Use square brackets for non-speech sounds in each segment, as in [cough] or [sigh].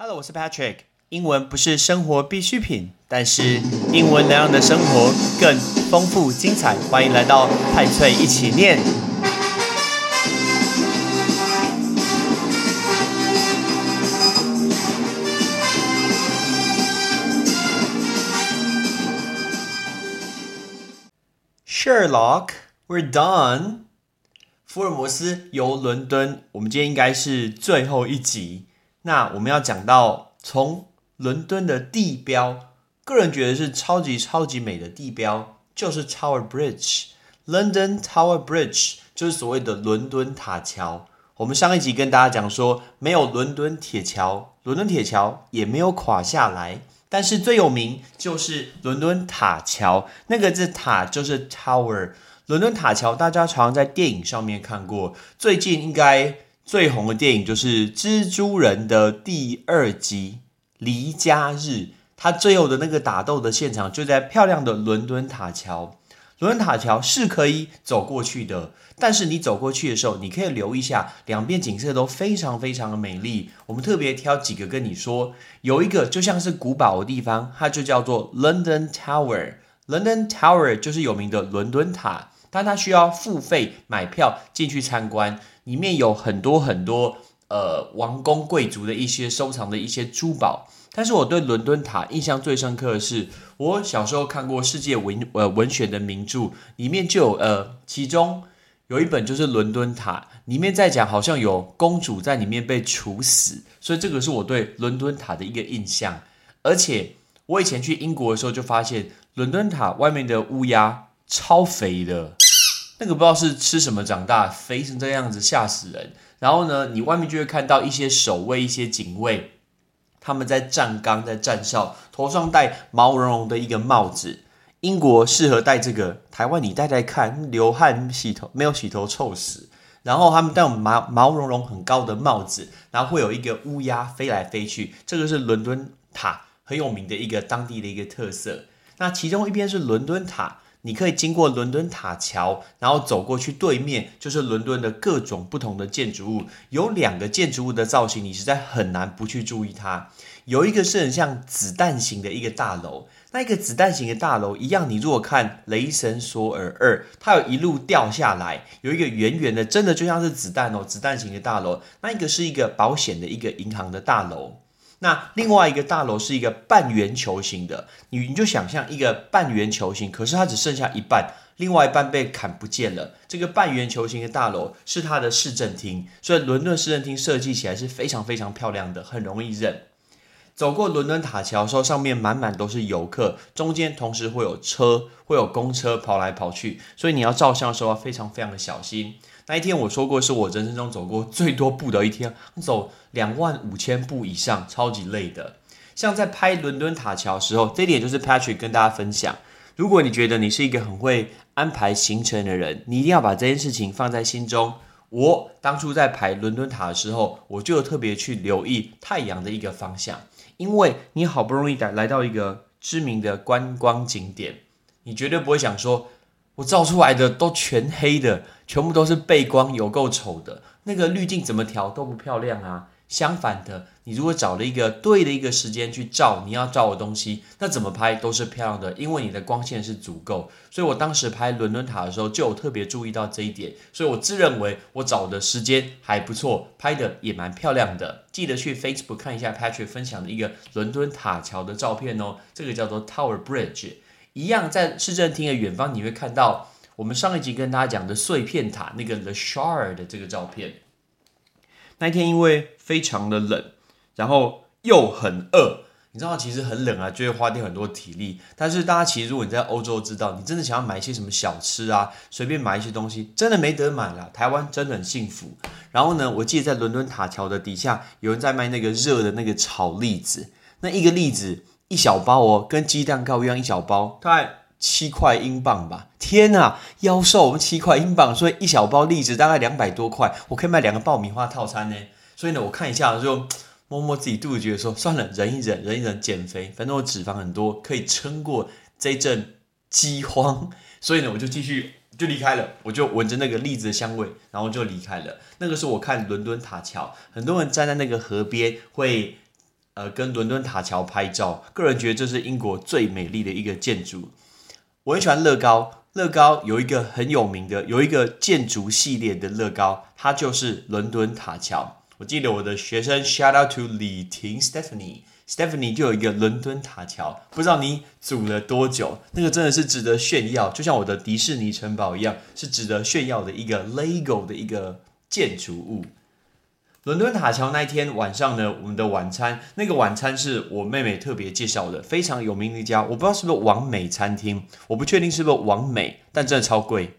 Hello，我是 Patrick。英文不是生活必需品，但是英文能让你的生活更丰富精彩。欢迎来到派翠一起念。Sherlock, we're done. 福尔摩斯游伦敦，我们今天应该是最后一集。那我们要讲到从伦敦的地标，个人觉得是超级超级美的地标，就是 Tower Bridge，London Tower Bridge，就是所谓的伦敦塔桥。我们上一集跟大家讲说，没有伦敦铁桥，伦敦铁桥也没有垮下来。但是最有名就是伦敦塔桥，那个字塔就是 Tower。伦敦塔桥大家常常在电影上面看过，最近应该。最红的电影就是《蜘蛛人》的第二集《离家日》，他最后的那个打斗的现场就在漂亮的伦敦塔桥。伦敦塔桥是可以走过去的，但是你走过去的时候，你可以留意一下，两边景色都非常非常的美丽。我们特别挑几个跟你说，有一个就像是古堡的地方，它就叫做 London Tower。London Tower 就是有名的伦敦塔，但它需要付费买票进去参观。里面有很多很多呃王公贵族的一些收藏的一些珠宝，但是我对伦敦塔印象最深刻的是，我小时候看过世界文呃文学的名著，里面就有呃其中有一本就是伦敦塔，里面在讲好像有公主在里面被处死，所以这个是我对伦敦塔的一个印象。而且我以前去英国的时候就发现，伦敦塔外面的乌鸦超肥的。那个不知道是吃什么长大，肥成这样子吓死人。然后呢，你外面就会看到一些守卫、一些警卫，他们在站岗、在站哨，头上戴毛茸茸的一个帽子。英国适合戴这个，台湾你戴戴看，流汗洗头没有洗头臭死。然后他们戴毛毛茸茸很高的帽子，然后会有一个乌鸦飞来飞去，这个是伦敦塔很有名的一个当地的一个特色。那其中一边是伦敦塔。你可以经过伦敦塔桥，然后走过去，对面就是伦敦的各种不同的建筑物。有两个建筑物的造型，你实在很难不去注意它。有一个是很像子弹型的一个大楼，那一个子弹型的大楼一样，你如果看《雷神索尔二》，它有一路掉下来，有一个圆圆的，真的就像是子弹哦，子弹型的大楼。那一个是一个保险的一个银行的大楼。那另外一个大楼是一个半圆球形的，你你就想象一个半圆球形，可是它只剩下一半，另外一半被砍不见了。这个半圆球形的大楼是它的市政厅，所以伦敦市政厅设计起来是非常非常漂亮的，很容易认。走过伦敦塔桥的时候，上面满满都是游客，中间同时会有车，会有公车跑来跑去，所以你要照相的时候要非常非常的小心。那一天我说过是我人生中走过最多步的一天，走两万五千步以上，超级累的。像在拍伦敦塔桥时候，这点就是 Patrick 跟大家分享。如果你觉得你是一个很会安排行程的人，你一定要把这件事情放在心中。我当初在排伦敦塔的时候，我就特别去留意太阳的一个方向。因为你好不容易来来到一个知名的观光景点，你绝对不会想说，我照出来的都全黑的，全部都是背光，有够丑的，那个滤镜怎么调都不漂亮啊。相反的，你如果找了一个对的一个时间去照你要照的东西，那怎么拍都是漂亮的，因为你的光线是足够。所以我当时拍伦敦塔的时候，就有特别注意到这一点。所以我自认为我找的时间还不错，拍的也蛮漂亮的。记得去 Facebook 看一下 Patrick 分享的一个伦敦塔桥的照片哦，这个叫做 Tower Bridge。一样在市政厅的远方，你会看到我们上一集跟大家讲的碎片塔那个 The Shard 的这个照片。那一天因为非常的冷，然后又很饿，你知道其实很冷啊，就会花掉很多体力。但是大家其实如果你在欧洲知道，你真的想要买一些什么小吃啊，随便买一些东西，真的没得买了。台湾真的很幸福。然后呢，我记得在伦敦塔桥的底下有人在卖那个热的那个炒栗子，那一个栗子一小包哦，跟鸡蛋糕一样一小包，大概。七块英镑吧！天呐，妖兽，我们七块英镑，所以一小包栗子大概两百多块，我可以买两个爆米花套餐呢。所以呢，我看一下就摸摸自己肚子，觉得说算了，忍一忍，忍一忍，减肥，反正我脂肪很多，可以撑过这一阵饥荒。[laughs] 所以呢，我就继续就离开了，我就闻着那个栗子的香味，然后就离开了。那个时候我看伦敦塔桥，很多人站在那个河边会。呃跟伦敦塔桥拍照，个人觉得这是英国最美丽的一个建筑。我很喜欢乐高，乐高有一个很有名的，有一个建筑系列的乐高，它就是伦敦塔桥。我记得我的学生 shout out to 李婷 Stephanie，Stephanie 就有一个伦敦塔桥，不知道你组了多久？那个真的是值得炫耀，就像我的迪士尼城堡一样，是值得炫耀的一个 Lego 的一个建筑物。伦敦塔桥那一天晚上呢，我们的晚餐，那个晚餐是我妹妹特别介绍的，非常有名的一家，我不知道是不是王美餐厅，我不确定是不是王美，但真的超贵。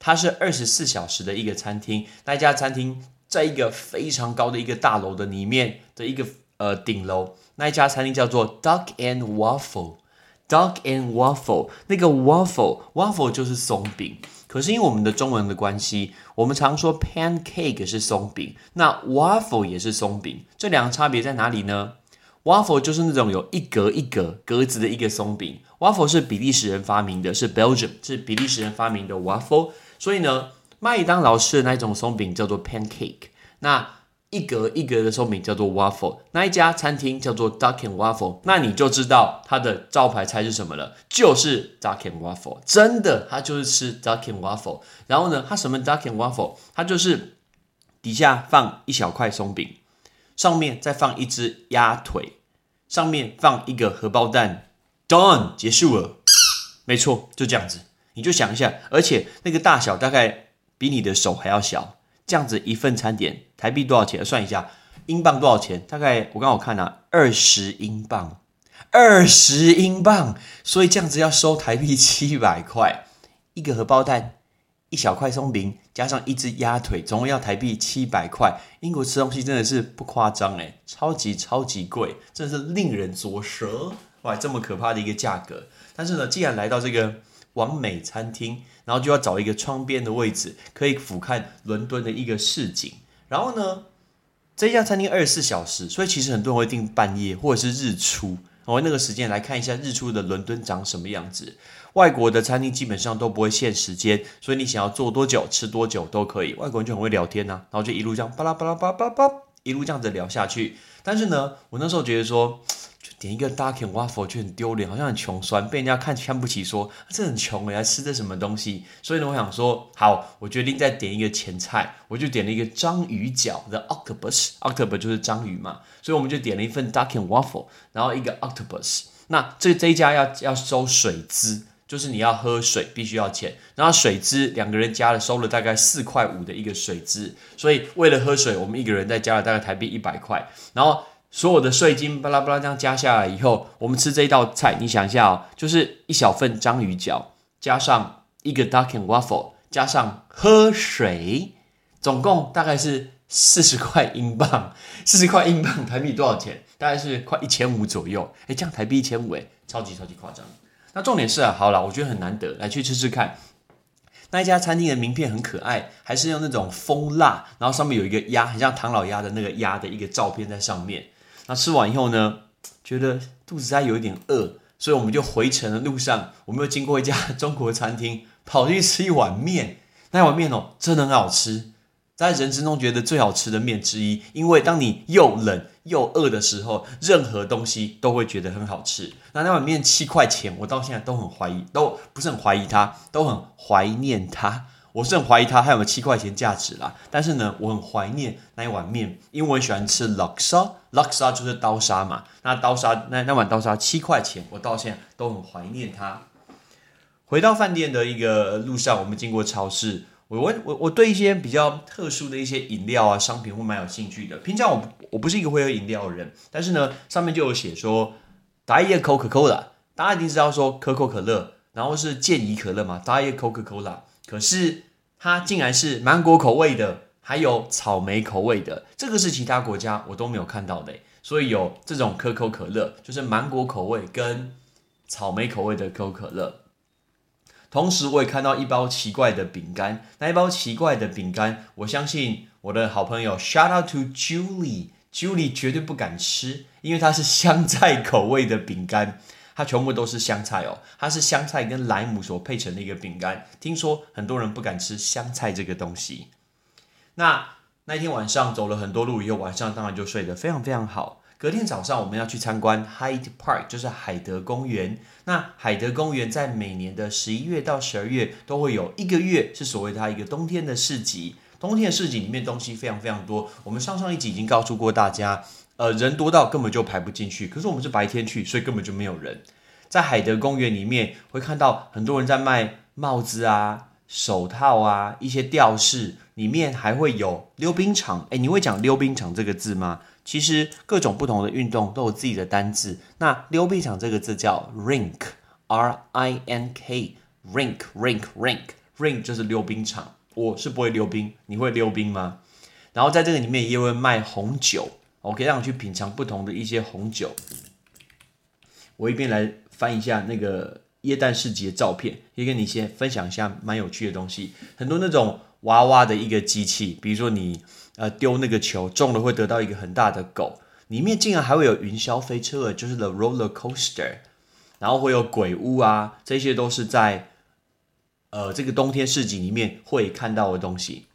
它是二十四小时的一个餐厅，那家餐厅在一个非常高的一个大楼的里面的一个呃顶楼，那一家餐厅叫做 Duck and Waffle，Duck and Waffle，那个 Waffle Waffle 就是松饼。可是因为我们的中文的关系，我们常说 pancake 是松饼，那 waffle 也是松饼，这两个差别在哪里呢？waffle 就是那种有一格一格格子的一个松饼，waffle 是比利时人发明的，是 Belgium 是比利时人发明的 waffle，所以呢，麦当劳吃的那种松饼叫做 pancake，那。一格一格的松饼叫做 waffle，那一家餐厅叫做 Duck and Waffle，那你就知道它的招牌菜是什么了，就是 Duck and Waffle，真的，它就是吃 Duck and Waffle。然后呢，它什么 Duck and Waffle？它就是底下放一小块松饼，上面再放一只鸭腿，上面放一个荷包蛋，done，结束了。没错，就这样子，你就想一下，而且那个大小大概比你的手还要小。这样子一份餐点，台币多少钱？算一下，英镑多少钱？大概我刚好看啊，二十英镑，二十英镑。所以这样子要收台币七百块，一个荷包蛋，一小块松饼，加上一只鸭腿，总共要台币七百块。英国吃东西真的是不夸张诶，超级超级贵，真的是令人作舌。哇，这么可怕的一个价格。但是呢，既然来到这个。完美餐厅，然后就要找一个窗边的位置，可以俯瞰伦敦的一个市景。然后呢，这家餐厅二十四小时，所以其实很多人会订半夜或者是日出，哦，那个时间来看一下日出的伦敦长什么样子。外国的餐厅基本上都不会限时间，所以你想要坐多久、吃多久都可以。外国人就很会聊天呐，然后就一路这样巴拉巴拉巴拉巴拉，一路这样子聊下去。但是呢，我那时候觉得说。点一个 Duck and Waffle 就很丢脸，好像很穷酸，被人家看看不起，说这很穷哎，还吃的什么东西？所以呢，我想说，好，我决定再点一个前菜，我就点了一个章鱼脚的 Octopus，Octopus 就是章鱼嘛，所以我们就点了一份 Duck and Waffle，然后一个 Octopus。那这这一家要要收水资，就是你要喝水必须要钱，然后水资两个人加了收了大概四块五的一个水资，所以为了喝水，我们一个人再加了大概台币一百块，然后。所有的税金巴拉巴拉这样加下来以后，我们吃这一道菜，你想一下哦，就是一小份章鱼脚，加上一个 duck and waffle，加上喝水，总共大概是四十块英镑。四十块英镑台币多少钱？大概是快一千五左右。哎，这样台币一千五，哎，超级超级夸张。那重点是啊，好了，我觉得很难得，来去吃吃看。那一家餐厅的名片很可爱，还是用那种蜂蜡，然后上面有一个鸭，很像唐老鸭的那个鸭的一个照片在上面。那吃完以后呢，觉得肚子还有一点饿，所以我们就回程的路上，我们又经过一家 [laughs] 中国餐厅，跑去吃一碗面。那碗面哦，真的很好吃，在人生中觉得最好吃的面之一。因为当你又冷又饿的时候，任何东西都会觉得很好吃。那那碗面七块钱，我到现在都很怀疑，都不是很怀疑它，都很怀念它。我是很怀疑它还有没有七块钱价值啦，但是呢，我很怀念那一碗面，因为我很喜欢吃 laksa，laksa 就是刀沙嘛。那刀沙那那碗刀沙七块钱，我到现在都很怀念它。回到饭店的一个路上，我们经过超市，我我我我对一些比较特殊的一些饮料啊商品会蛮有兴趣的。平常我我不是一个会喝饮料的人，但是呢，上面就有写说 Diet Coca Cola，大家一定知道说可口可乐，然后是健怡可乐嘛，Diet Coca Cola，可是。它竟然是芒果口味的，还有草莓口味的，这个是其他国家我都没有看到的。所以有这种可口可乐，就是芒果口味跟草莓口味的可口可乐。同时，我也看到一包奇怪的饼干，那一包奇怪的饼干，我相信我的好朋友 shout out to Julie，Julie 绝对不敢吃，因为它是香菜口味的饼干。它全部都是香菜哦，它是香菜跟莱姆所配成的一个饼干。听说很多人不敢吃香菜这个东西。那那天晚上走了很多路以后，晚上当然就睡得非常非常好。隔天早上我们要去参观 Hyde Park，就是海德公园。那海德公园在每年的十一月到十二月都会有一个月是所谓它一个冬天的市集。冬天的市集里面东西非常非常多。我们上上一集已经告诉过大家，呃，人多到根本就排不进去。可是我们是白天去，所以根本就没有人。在海德公园里面会看到很多人在卖帽子啊、手套啊、一些吊饰，里面还会有溜冰场。哎，你会讲溜冰场这个字吗？其实各种不同的运动都有自己的单字。那溜冰场这个字叫 rink，r i n k，rink，rink，rink，rink 就是溜冰场。我是不会溜冰，你会溜冰吗？然后在这个里面也会卖红酒，我可以让你去品尝不同的一些红酒。我一边来翻一下那个椰蛋市集的照片，也跟你先分享一下蛮有趣的东西。很多那种娃娃的一个机器，比如说你。呃，丢那个球中了会得到一个很大的狗，里面竟然还会有云霄飞车，就是 the roller coaster，然后会有鬼屋啊，这些都是在呃这个冬天市集里面会看到的东西。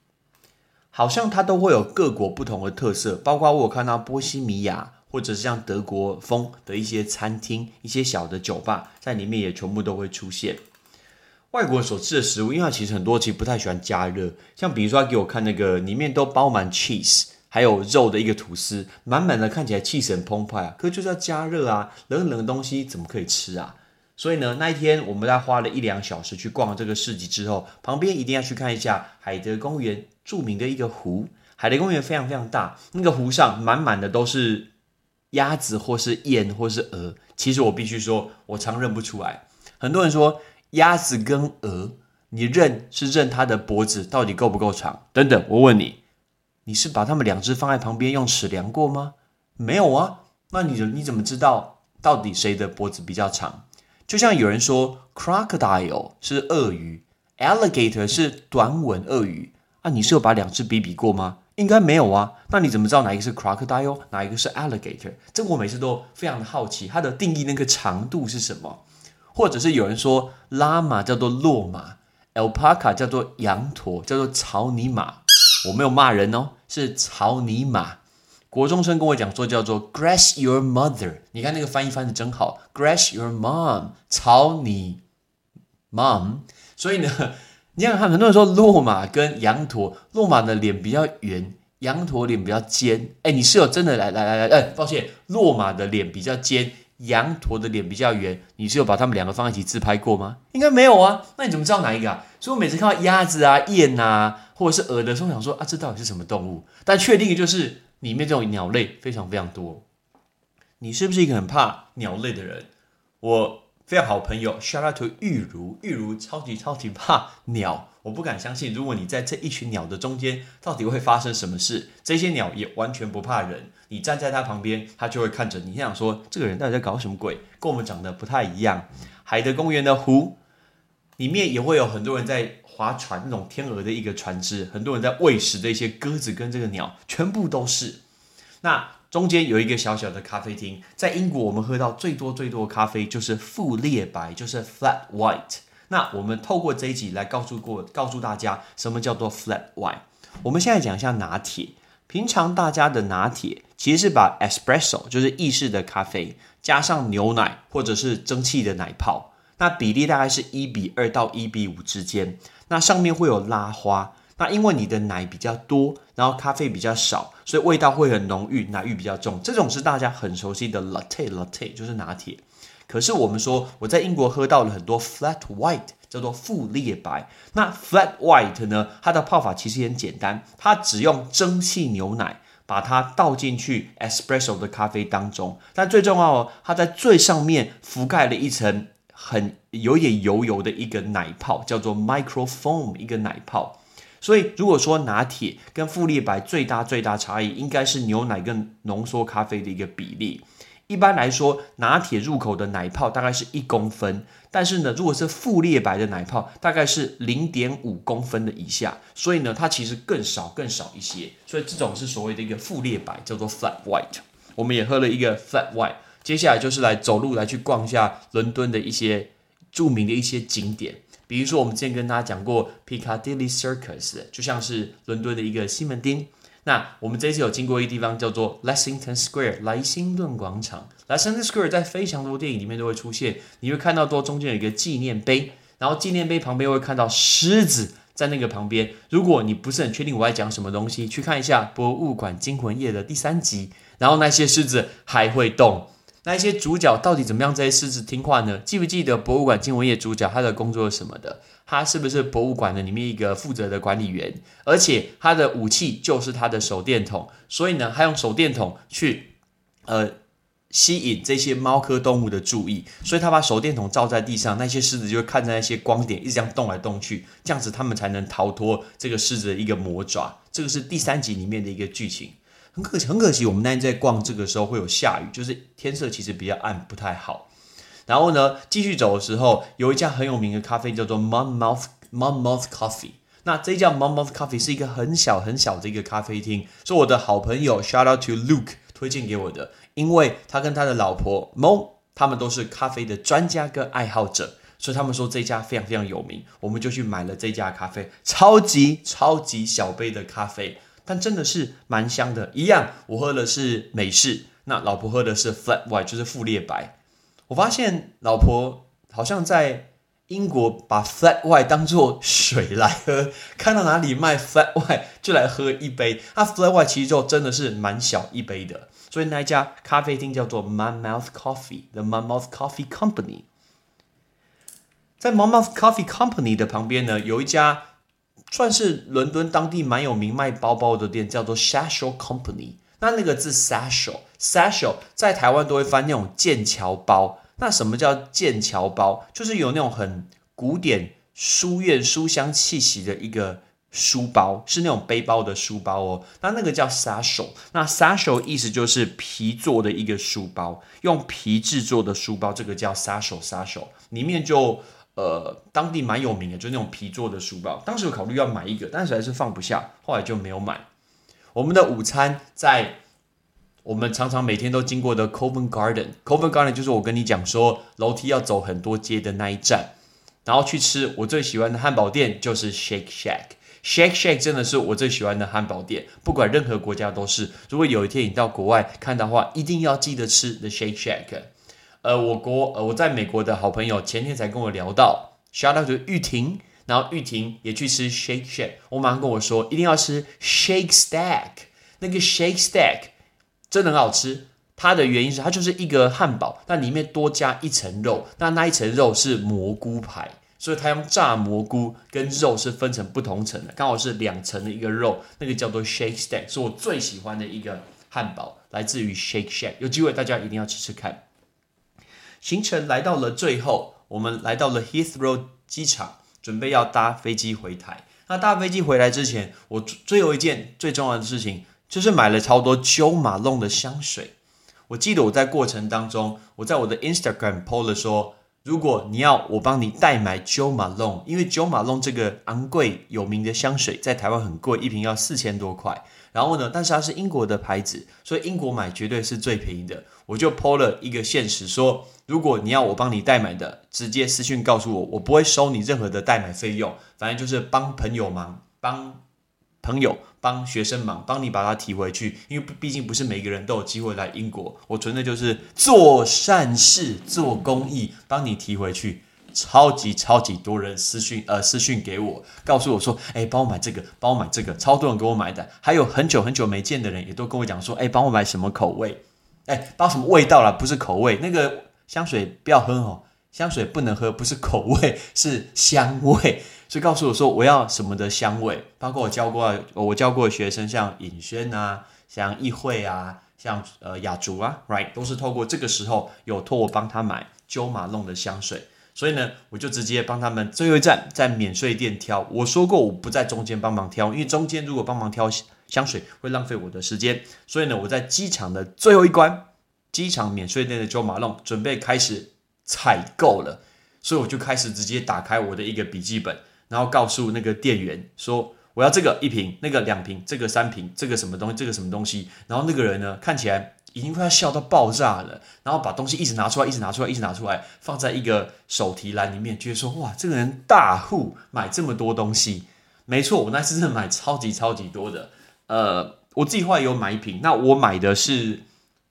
好像它都会有各国不同的特色，包括我有看到波西米亚或者是像德国风的一些餐厅、一些小的酒吧，在里面也全部都会出现。外国所吃的食物，因为其实很多其实不太喜欢加热，像比如说他给我看那个里面都包满 cheese，还有肉的一个吐司，满满的看起来气势很澎湃啊，可就是要加热啊，冷冷的东西怎么可以吃啊？所以呢，那一天我们在花了一两小时去逛这个市集之后，旁边一定要去看一下海德公园著名的一个湖。海德公园非常非常大，那个湖上满满的都是鸭子或是燕或是鹅。其实我必须说，我常认不出来。很多人说。鸭子跟鹅，你认是认它的脖子到底够不够长？等等，我问你，你是把它们两只放在旁边用尺量过吗？没有啊，那你你怎么知道到底谁的脖子比较长？就像有人说，crocodile 是鳄鱼，alligator 是短吻鳄鱼啊，你是有把两只比比过吗？应该没有啊，那你怎么知道哪一个是 crocodile，哪一个是 alligator？这我每次都非常的好奇，它的定义那个长度是什么？或者是有人说拉马叫做骆马，alpaca 叫做羊驼，叫做草泥马。我没有骂人哦，是草泥马。国中生跟我讲说叫做 grass your mother。你看那个翻译翻的真好，grass your mom，草你 mom。所以呢，你想看很多人说骆马跟羊驼，骆马的脸比较圆，羊驼脸比较尖。哎，你是有真的来来来来，哎，抱歉，骆马的脸比较尖。羊驼的脸比较圆，你是有把它们两个放一起自拍过吗？应该没有啊。那你怎么知道哪一个啊？所以我每次看到鸭子啊、燕啊，或者是鹅的时候，想说啊，这到底是什么动物？但确定的就是里面这种鸟类非常非常多。你是不是一个很怕鸟类的人？我。非常好朋友，shout out to 玉如，玉如超级超级怕鸟，我不敢相信，如果你在这一群鸟的中间，到底会发生什么事？这些鸟也完全不怕人，你站在它旁边，它就会看着你，想说这个人到底在搞什么鬼？跟我们长得不太一样。海德公园的湖里面也会有很多人在划船，那种天鹅的一个船只，很多人在喂食的一些鸽子跟这个鸟，全部都是。那中间有一个小小的咖啡厅，在英国我们喝到最多最多的咖啡就是富列白，就是 flat white。那我们透过这一集来告诉过告诉大家什么叫做 flat white。我们现在讲一下拿铁。平常大家的拿铁其实是把 espresso 就是意式的咖啡加上牛奶或者是蒸汽的奶泡，那比例大概是一比二到一比五之间。那上面会有拉花。那因为你的奶比较多，然后咖啡比较少，所以味道会很浓郁，奶郁比较重。这种是大家很熟悉的 latte，latte 就是拿铁。可是我们说我在英国喝到了很多 flat white，叫做富列白。那 flat white 呢，它的泡法其实很简单，它只用蒸汽牛奶把它倒进去 espresso 的咖啡当中。但最重要哦，它在最上面覆盖了一层很有点油油的一个奶泡，叫做 micro foam 一个奶泡。所以，如果说拿铁跟富丽白最大最大差异，应该是牛奶跟浓缩咖啡的一个比例。一般来说，拿铁入口的奶泡大概是一公分，但是呢，如果是富列白的奶泡，大概是零点五公分的以下。所以呢，它其实更少更少一些。所以这种是所谓的一个富列白，叫做 flat white。我们也喝了一个 flat white。接下来就是来走路来去逛一下伦敦的一些著名的一些景点。比如说，我们之前跟大家讲过 Piccadilly Circus，就像是伦敦的一个西门町。那我们这次有经过一个地方叫做 Lexington Square 莱辛顿广场。Lexington Square 在非常多电影里面都会出现，你会看到多中间有一个纪念碑，然后纪念碑旁边会看到狮子在那个旁边。如果你不是很确定我在讲什么东西，去看一下《博物馆惊魂夜》的第三集，然后那些狮子还会动。那一些主角到底怎么样？这些狮子听话呢？记不记得《博物馆惊魂夜》主角他的工作是什么的？他是不是博物馆的里面一个负责的管理员？而且他的武器就是他的手电筒，所以呢，他用手电筒去呃吸引这些猫科动物的注意，所以他把手电筒照在地上，那些狮子就会看着那些光点一直这样动来动去，这样子他们才能逃脱这个狮子的一个魔爪。这个是第三集里面的一个剧情。很可惜，很可惜，我们那天在逛这个时候会有下雨，就是天色其实比较暗，不太好。然后呢，继续走的时候，有一家很有名的咖啡叫做 Monmouth Monmouth Coffee。那这家 Monmouth Coffee 是一个很小很小的一个咖啡厅，是我的好朋友 Shout out to Luke 推荐给我的，因为他跟他的老婆 Mo 他们都是咖啡的专家跟爱好者，所以他们说这家非常非常有名，我们就去买了这家咖啡，超级超级小杯的咖啡。但真的是蛮香的，一样。我喝的是美式，那老婆喝的是 flat white，就是富列白。我发现老婆好像在英国把 flat white 当做水来喝，看到哪里卖 flat white 就来喝一杯。那 flat white 其实就真的是蛮小一杯的，所以那一家咖啡厅叫做 Man Mouth Coffee，The Man Mouth Coffee Company。在 Man Mouth Coffee Company 的旁边呢，有一家。算是伦敦当地蛮有名卖包包的店，叫做 Satchel Company。那那个字 Satchel，Satchel 在台湾都会翻那种剑桥包。那什么叫剑桥包？就是有那种很古典书院书香气息的一个书包，是那种背包的书包哦。那那个叫 Satchel。那 Satchel 意思就是皮做的一个书包，用皮制作的书包，这个叫 Satchel，Satchel 里面就。呃，当地蛮有名的，就那种皮做的书包。当时有考虑要买一个，但是还是放不下，后来就没有买。我们的午餐在我们常常每天都经过的 Covent Garden。Covent Garden 就是我跟你讲说，楼梯要走很多阶的那一站，然后去吃我最喜欢的汉堡店，就是 Shake Shack。Shake Shack 真的是我最喜欢的汉堡店，不管任何国家都是。如果有一天你到国外看的话，一定要记得吃 The Shake Shack。呃，我国呃，我在美国的好朋友前天才跟我聊到，shout out to 玉婷，然后玉婷也去吃 Shake Shack，我马上跟我说一定要吃 Shake Stack，那个 Shake Stack 真的很好吃，它的原因是它就是一个汉堡，但里面多加一层肉，那那一层肉是蘑菇排，所以它用炸蘑菇跟肉是分成不同层的，刚好是两层的一个肉，那个叫做 Shake Stack，是我最喜欢的一个汉堡，来自于 Shake Shack，有机会大家一定要吃吃看。行程来到了最后，我们来到了 Heathrow 机场，准备要搭飞机回台。那搭飞机回来之前，我最后一件最重要的事情就是买了超多 Jo Malone 的香水。我记得我在过程当中，我在我的 Instagram po 了说，如果你要我帮你代买 Jo Malone，因为 Jo Malone 这个昂贵有名的香水在台湾很贵，一瓶要四千多块。然后呢，但是它是英国的牌子，所以英国买绝对是最便宜的。我就抛了一个现实说。如果你要我帮你代买的，直接私信告诉我，我不会收你任何的代买费用，反正就是帮朋友忙，帮朋友帮学生忙，帮你把它提回去。因为毕竟不是每个人都有机会来英国，我纯粹就是做善事、做公益，帮你提回去。超级超级多人私信呃私信给我，告诉我说，哎，帮我买这个，帮我买这个，超多人给我买的。还有很久很久没见的人也都跟我讲说，哎，帮我买什么口味？哎，包什么味道了？不是口味，那个。香水不要喝哦，香水不能喝，不是口味，[laughs] 是香味。所以告诉我说我要什么的香味，包括我教过我教过的学生，像尹轩啊，像易慧啊，像呃雅竹啊，right，都是透过这个时候有托我帮他买鸠马弄的香水，所以呢，我就直接帮他们最后一站在免税店挑。我说过我不在中间帮忙挑，因为中间如果帮忙挑香水会浪费我的时间，所以呢，我在机场的最后一关。机场免税店的 Jo Malone 准备开始采购了，所以我就开始直接打开我的一个笔记本，然后告诉那个店员说我要这个一瓶，那个两瓶，这个三瓶，这个什么东西，这个什么东西。然后那个人呢，看起来已经快要笑到爆炸了，然后把东西一直拿出来，一直拿出来，一直拿出来，放在一个手提篮里面，觉得说哇，这个人大户买这么多东西。没错，我那次是买超级超级多的。呃，我自己后来有买一瓶，那我买的是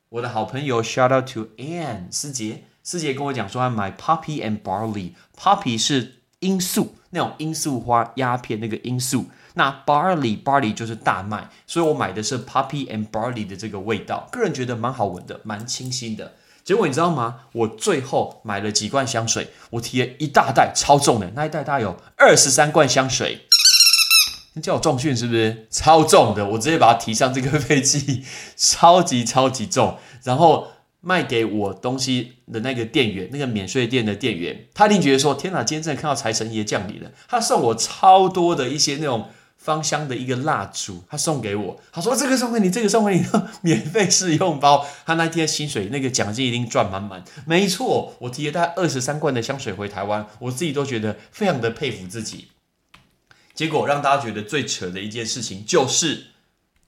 我的好朋友，shout out to Anne 师姐，师姐跟我讲说要买 Poppy and Barley，Poppy 是罂粟那种罂粟花鸦片那个罂粟，那 Barley Barley 就是大麦，所以我买的是 Poppy and Barley 的这个味道，个人觉得蛮好闻的，蛮清新的。结果你知道吗？我最后买了几罐香水，我提了一大袋，超重的，那一袋大概有二十三罐香水。你叫我重训是不是？超重的，我直接把它提上这个飞机，[laughs] 超级超级重。然后卖给我东西的那个店员，那个免税店的店员，他一定觉得说：天哪，今天真的看到财神爷降临了。他送我超多的一些那种。芳香的一个蜡烛，他送给我，他说这个送给你，这个送给你，[laughs] 免费试用包。[laughs] 他那天薪水那个奖金一定赚满满。没错，我提了大概二十三罐的香水回台湾，我自己都觉得非常的佩服自己。结果让大家觉得最扯的一件事情就是，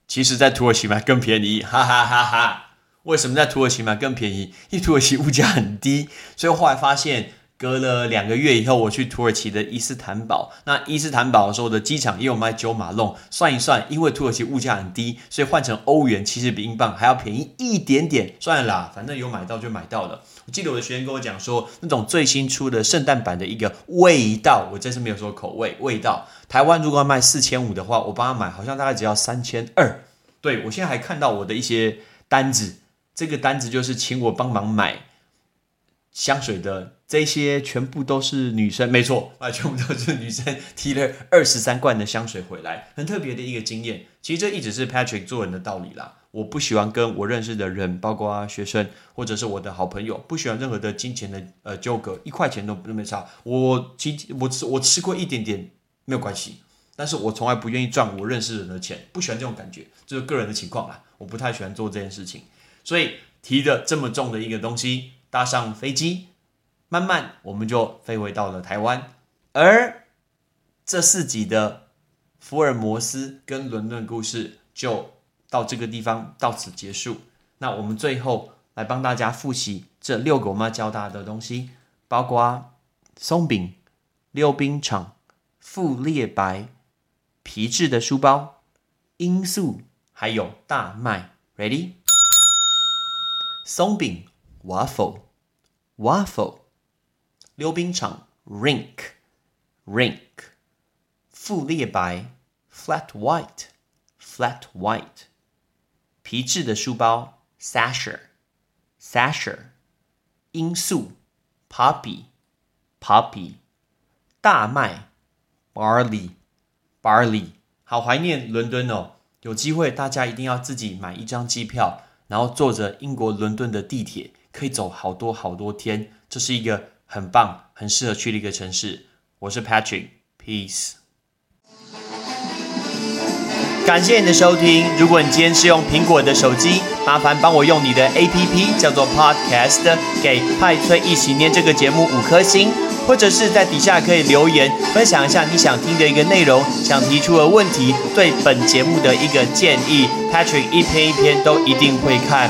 其实在土耳其买更便宜，哈哈哈哈！为什么在土耳其买更便宜？因为土耳其物价很低，所以后来发现。隔了两个月以后，我去土耳其的伊斯坦堡。那伊斯坦堡的时候的机场也有卖九马龙。算一算，因为土耳其物价很低，所以换成欧元其实比英镑还要便宜一点点。算了啦，反正有买到就买到了。我记得我的学员跟我讲说，那种最新出的圣诞版的一个味道，我真是没有说口味，味道。台湾如果要卖四千五的话，我帮他买，好像大概只要三千二。对我现在还看到我的一些单子，这个单子就是请我帮忙买。香水的这些全部都是女生，没错啊，全部都是女生提了二十三罐的香水回来，很特别的一个经验。其实这一直是 Patrick 做人的道理啦。我不喜欢跟我认识的人，包括学生或者是我的好朋友，不喜欢任何的金钱的呃纠葛，一块钱都不没差。我其我吃我吃过一点点没有关系，但是我从来不愿意赚我认识人的钱，不喜欢这种感觉，这是个人的情况啦。我不太喜欢做这件事情，所以提的这么重的一个东西。搭上飞机，慢慢我们就飞回到了台湾。而这四集的福尔摩斯跟伦敦故事就到这个地方到此结束。那我们最后来帮大家复习这六个我们要教大家的东西，包括松饼、溜冰场、富列白、皮质的书包、罂粟，还有大麦。Ready？松饼。waffle waffle 溜冰场 rink rink 富列白 flat white flat white 皮质的书包 sasher sasher 罂粟 poppy poppy 大麦 barley barley 好怀念伦敦哦，有机会大家一定要自己买一张机票，然后坐着英国伦敦的地铁。可以走好多好多天，这是一个很棒、很适合去的一个城市。我是 Patrick，Peace。感谢你的收听。如果你今天是用苹果的手机，麻烦帮我用你的 APP 叫做 Podcast，给派翠一起念这个节目五颗星，或者是在底下可以留言分享一下你想听的一个内容，想提出的问题，对本节目的一个建议，Patrick 一篇一篇都一定会看。